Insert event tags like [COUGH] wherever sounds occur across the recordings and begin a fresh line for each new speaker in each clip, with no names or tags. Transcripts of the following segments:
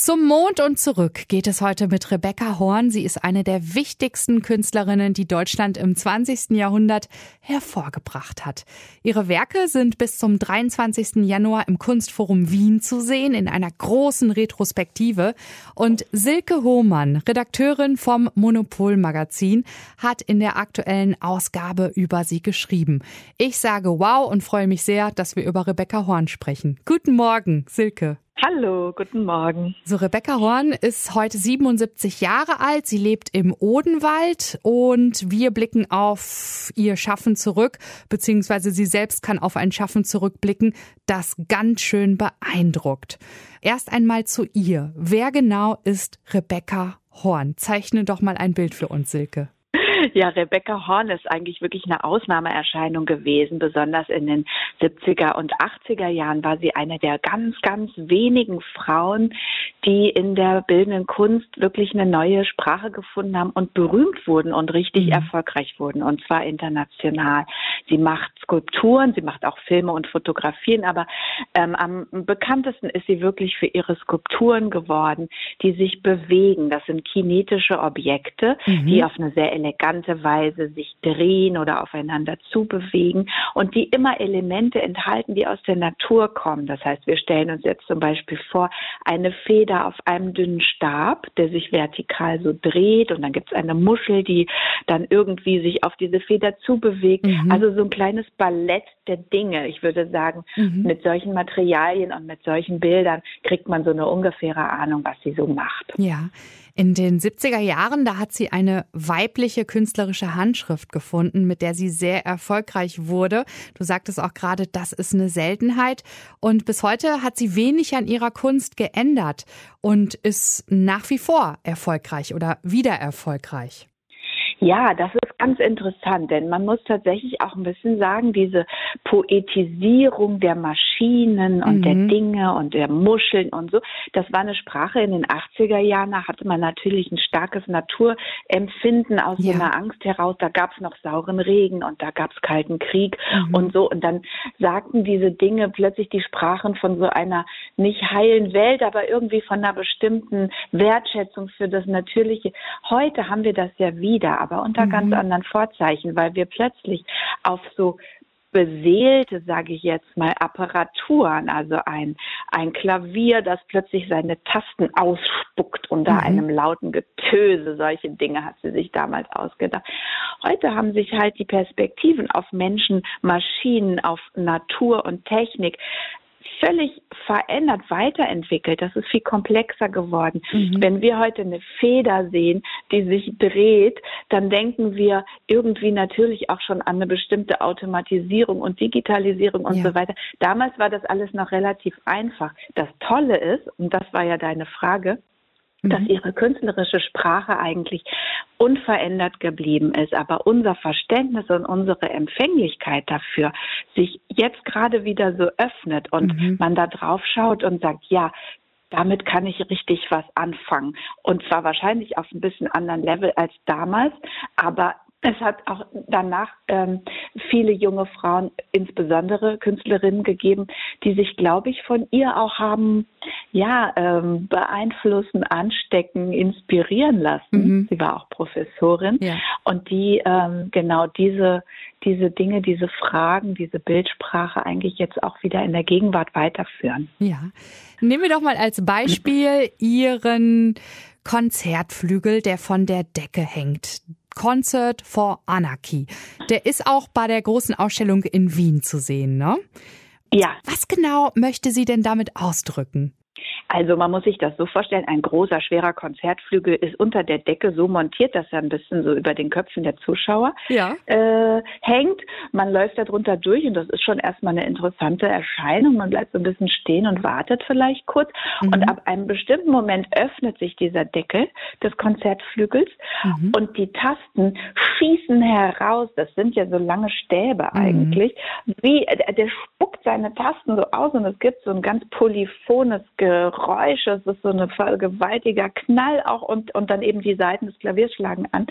Zum Mond und zurück geht es heute mit Rebecca Horn. Sie ist eine der wichtigsten Künstlerinnen, die Deutschland im 20. Jahrhundert hervorgebracht hat. Ihre Werke sind bis zum 23. Januar im Kunstforum Wien zu sehen in einer großen Retrospektive. Und Silke Hohmann, Redakteurin vom Monopol Magazin, hat in der aktuellen Ausgabe über sie geschrieben. Ich sage wow und freue mich sehr, dass wir über Rebecca Horn sprechen. Guten Morgen, Silke.
Hallo, guten Morgen.
So, Rebecca Horn ist heute 77 Jahre alt. Sie lebt im Odenwald und wir blicken auf ihr Schaffen zurück, beziehungsweise sie selbst kann auf ein Schaffen zurückblicken, das ganz schön beeindruckt. Erst einmal zu ihr. Wer genau ist Rebecca Horn? Zeichne doch mal ein Bild für uns, Silke.
Ja, Rebecca Horn ist eigentlich wirklich eine Ausnahmeerscheinung gewesen. Besonders in den 70er und 80er Jahren war sie eine der ganz, ganz wenigen Frauen, die in der bildenden Kunst wirklich eine neue Sprache gefunden haben und berühmt wurden und richtig mhm. erfolgreich wurden. Und zwar international. Sie macht Skulpturen, sie macht auch Filme und Fotografien, aber ähm, am bekanntesten ist sie wirklich für ihre Skulpturen geworden, die sich bewegen. Das sind kinetische Objekte, mhm. die auf eine sehr elegante Weise sich drehen oder aufeinander zubewegen und die immer Elemente enthalten, die aus der Natur kommen. Das heißt, wir stellen uns jetzt zum Beispiel vor, eine Feder auf einem dünnen Stab, der sich vertikal so dreht und dann gibt es eine Muschel, die dann irgendwie sich auf diese Feder zubewegt. Mhm. Also so ein kleines Ballett der Dinge. Ich würde sagen, mhm. mit solchen Materialien und mit solchen Bildern kriegt man so eine ungefähre Ahnung, was sie so macht.
Ja. In den 70er Jahren, da hat sie eine weibliche künstlerische Handschrift gefunden, mit der sie sehr erfolgreich wurde. Du sagtest auch gerade, das ist eine Seltenheit. Und bis heute hat sie wenig an ihrer Kunst geändert und ist nach wie vor erfolgreich oder wieder erfolgreich.
Ja, das ist ganz interessant, denn man muss tatsächlich auch ein bisschen sagen, diese Poetisierung der Maschinen und mhm. der Dinge und der Muscheln und so, das war eine Sprache in den 80er Jahren, da hatte man natürlich ein starkes Naturempfinden aus ja. so einer Angst heraus, da gab es noch sauren Regen und da gab es kalten Krieg mhm. und so und dann sagten diese Dinge plötzlich die Sprachen von so einer nicht heilen Welt, aber irgendwie von einer bestimmten Wertschätzung für das Natürliche. Heute haben wir das ja wieder, aber unter mhm. ganz anderen Vorzeichen, weil wir plötzlich auf so beseelte, sage ich jetzt mal, Apparaturen, also ein, ein Klavier, das plötzlich seine Tasten ausspuckt unter mhm. einem lauten Getöse. Solche Dinge hat sie sich damals ausgedacht. Heute haben sich halt die Perspektiven auf Menschen, Maschinen, auf Natur und Technik völlig verändert, weiterentwickelt. Das ist viel komplexer geworden. Mhm. Wenn wir heute eine Feder sehen, die sich dreht, dann denken wir irgendwie natürlich auch schon an eine bestimmte Automatisierung und Digitalisierung und ja. so weiter. Damals war das alles noch relativ einfach. Das Tolle ist, und das war ja deine Frage, dass mhm. ihre künstlerische Sprache eigentlich unverändert geblieben ist. Aber unser Verständnis und unsere Empfänglichkeit dafür sich jetzt gerade wieder so öffnet und mhm. man da drauf schaut und sagt, ja, damit kann ich richtig was anfangen. Und zwar wahrscheinlich auf ein bisschen anderen Level als damals, aber es hat auch danach ähm, viele junge Frauen, insbesondere Künstlerinnen gegeben, die sich, glaube ich, von ihr auch haben, ja, ähm, beeinflussen, anstecken, inspirieren lassen. Mhm. Sie war auch Professorin ja. und die ähm, genau diese diese Dinge, diese Fragen, diese Bildsprache eigentlich jetzt auch wieder in der Gegenwart weiterführen.
Ja, nehmen wir doch mal als Beispiel Ihren Konzertflügel, der von der Decke hängt. Concert for Anarchy. Der ist auch bei der großen Ausstellung in Wien zu sehen, ne?
Ja.
Was genau möchte sie denn damit ausdrücken?
Also man muss sich das so vorstellen, ein großer, schwerer Konzertflügel ist unter der Decke so montiert, dass er ein bisschen so über den Köpfen der Zuschauer ja. äh, hängt. Man läuft da drunter durch und das ist schon erstmal eine interessante Erscheinung. Man bleibt so ein bisschen stehen und wartet vielleicht kurz. Mhm. Und ab einem bestimmten Moment öffnet sich dieser Deckel des Konzertflügels mhm. und die Tasten schießen heraus. Das sind ja so lange Stäbe mhm. eigentlich. Wie, der spuckt seine Tasten so aus und es gibt so ein ganz polyphones Geräusch, es ist so ein gewaltiger Knall auch und, und dann eben die Seiten des Klaviers schlagen an.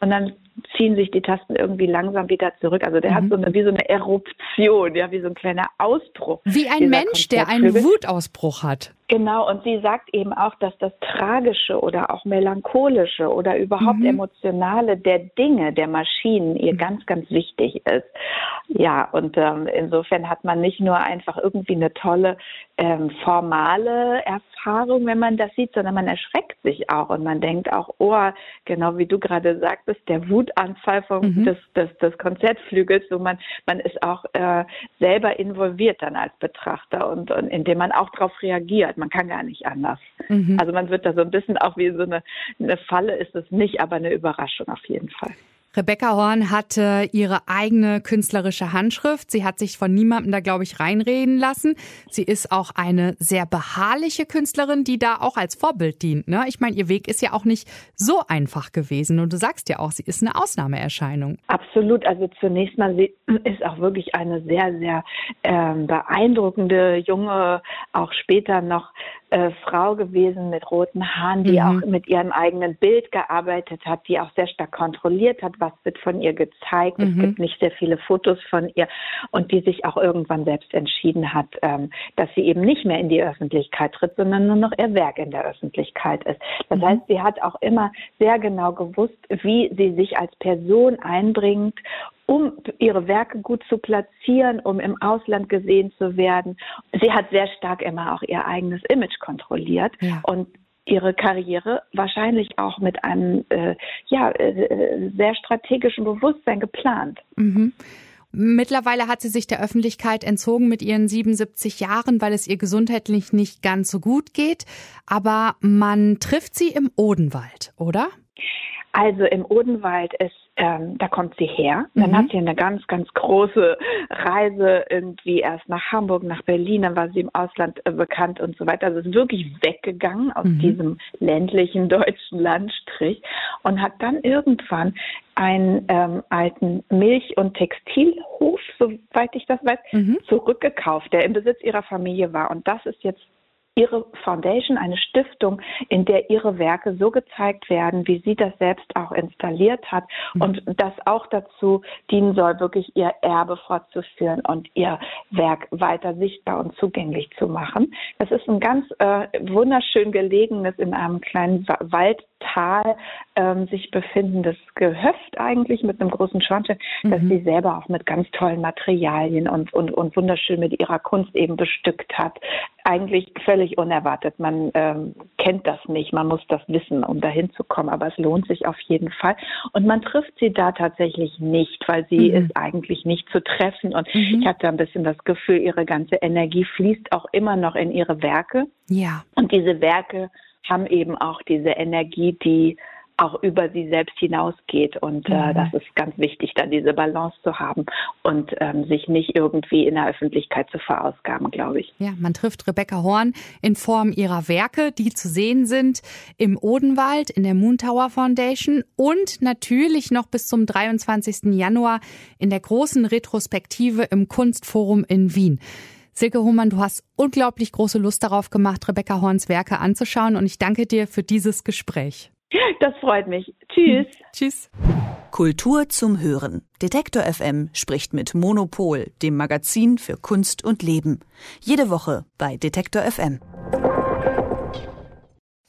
Und dann ziehen sich die Tasten irgendwie langsam wieder zurück. Also der mhm. hat so eine, wie so eine Eruption, ja, wie so ein kleiner Ausbruch.
Wie ein Mensch, der einen Wutausbruch hat.
Genau, und sie sagt eben auch, dass das Tragische oder auch Melancholische oder überhaupt mhm. Emotionale der Dinge, der Maschinen ihr mhm. ganz, ganz wichtig ist. Ja, und ähm, insofern hat man nicht nur einfach irgendwie eine tolle ähm, formale Erfahrung, wenn man das sieht, sondern man erschreckt sich auch und man denkt auch, oh, genau wie du gerade sagtest, der Wutanfall vom, mhm. des, des, des Konzertflügels, so man, man ist auch äh, selber involviert dann als Betrachter und, und indem man auch darauf reagiert man kann gar nicht anders. Mhm. Also man wird da so ein bisschen auch wie so eine, eine Falle ist es nicht, aber eine Überraschung auf jeden Fall.
Rebecca Horn hatte ihre eigene künstlerische Handschrift. Sie hat sich von niemandem da, glaube ich, reinreden lassen. Sie ist auch eine sehr beharrliche Künstlerin, die da auch als Vorbild dient. Ne? Ich meine, ihr Weg ist ja auch nicht so einfach gewesen. Und du sagst ja auch, sie ist eine Ausnahmeerscheinung.
Absolut. Also zunächst mal, sie ist auch wirklich eine sehr, sehr ähm, beeindruckende junge, auch später noch äh, Frau gewesen mit roten Haaren, die mhm. auch mit ihrem eigenen Bild gearbeitet hat, die auch sehr stark kontrolliert hat, was wird von ihr gezeigt. Mhm. Es gibt nicht sehr viele Fotos von ihr und die sich auch irgendwann selbst entschieden hat, ähm, dass sie eben nicht mehr in die Öffentlichkeit tritt, sondern nur noch ihr Werk in der Öffentlichkeit ist. Das mhm. heißt, sie hat auch immer sehr genau gewusst, wie sie sich als Person einbringt um ihre Werke gut zu platzieren, um im Ausland gesehen zu werden. Sie hat sehr stark immer auch ihr eigenes Image kontrolliert ja. und ihre Karriere wahrscheinlich auch mit einem äh, ja, äh, sehr strategischen Bewusstsein geplant.
Mhm. Mittlerweile hat sie sich der Öffentlichkeit entzogen mit ihren 77 Jahren, weil es ihr gesundheitlich nicht ganz so gut geht. Aber man trifft sie im Odenwald, oder?
Also im Odenwald ist ähm, da kommt sie her. Dann mhm. hat sie eine ganz, ganz große Reise irgendwie erst nach Hamburg, nach Berlin, dann war sie im Ausland äh, bekannt und so weiter. Also ist wirklich weggegangen aus mhm. diesem ländlichen [LAUGHS] deutschen Landstrich und hat dann irgendwann einen ähm, alten Milch- und Textilhof, soweit ich das weiß, mhm. zurückgekauft, der im Besitz ihrer Familie war. Und das ist jetzt ihre Foundation, eine Stiftung, in der ihre Werke so gezeigt werden, wie sie das selbst auch installiert hat mhm. und das auch dazu dienen soll, wirklich ihr Erbe fortzuführen und ihr Werk weiter sichtbar und zugänglich zu machen. Das ist ein ganz äh, wunderschön gelegenes in einem kleinen Waldtal ähm, sich befindendes Gehöft eigentlich mit einem großen Schornstein, mhm. das sie selber auch mit ganz tollen Materialien und, und, und wunderschön mit ihrer Kunst eben bestückt hat. Eigentlich völlig völlig unerwartet. Man ähm, kennt das nicht, man muss das wissen, um dahin zu kommen, aber es lohnt sich auf jeden Fall. Und man trifft sie da tatsächlich nicht, weil sie mhm. ist eigentlich nicht zu treffen. Und mhm. ich hatte ein bisschen das Gefühl, ihre ganze Energie fließt auch immer noch in ihre Werke.
Ja.
Und diese Werke haben eben auch diese Energie, die auch über sie selbst hinausgeht. Und äh, mhm. das ist ganz wichtig, dann diese Balance zu haben und ähm, sich nicht irgendwie in der Öffentlichkeit zu verausgaben, glaube ich.
Ja, man trifft Rebecca Horn in Form ihrer Werke, die zu sehen sind im Odenwald, in der Moontower Foundation und natürlich noch bis zum 23. Januar in der großen Retrospektive im Kunstforum in Wien. Silke Hohmann, du hast unglaublich große Lust darauf gemacht, Rebecca Horns Werke anzuschauen und ich danke dir für dieses Gespräch.
Das freut mich. Tschüss. [LAUGHS]
Tschüss.
Kultur zum Hören. Detektor FM spricht mit Monopol, dem Magazin für Kunst und Leben. Jede Woche bei Detektor FM.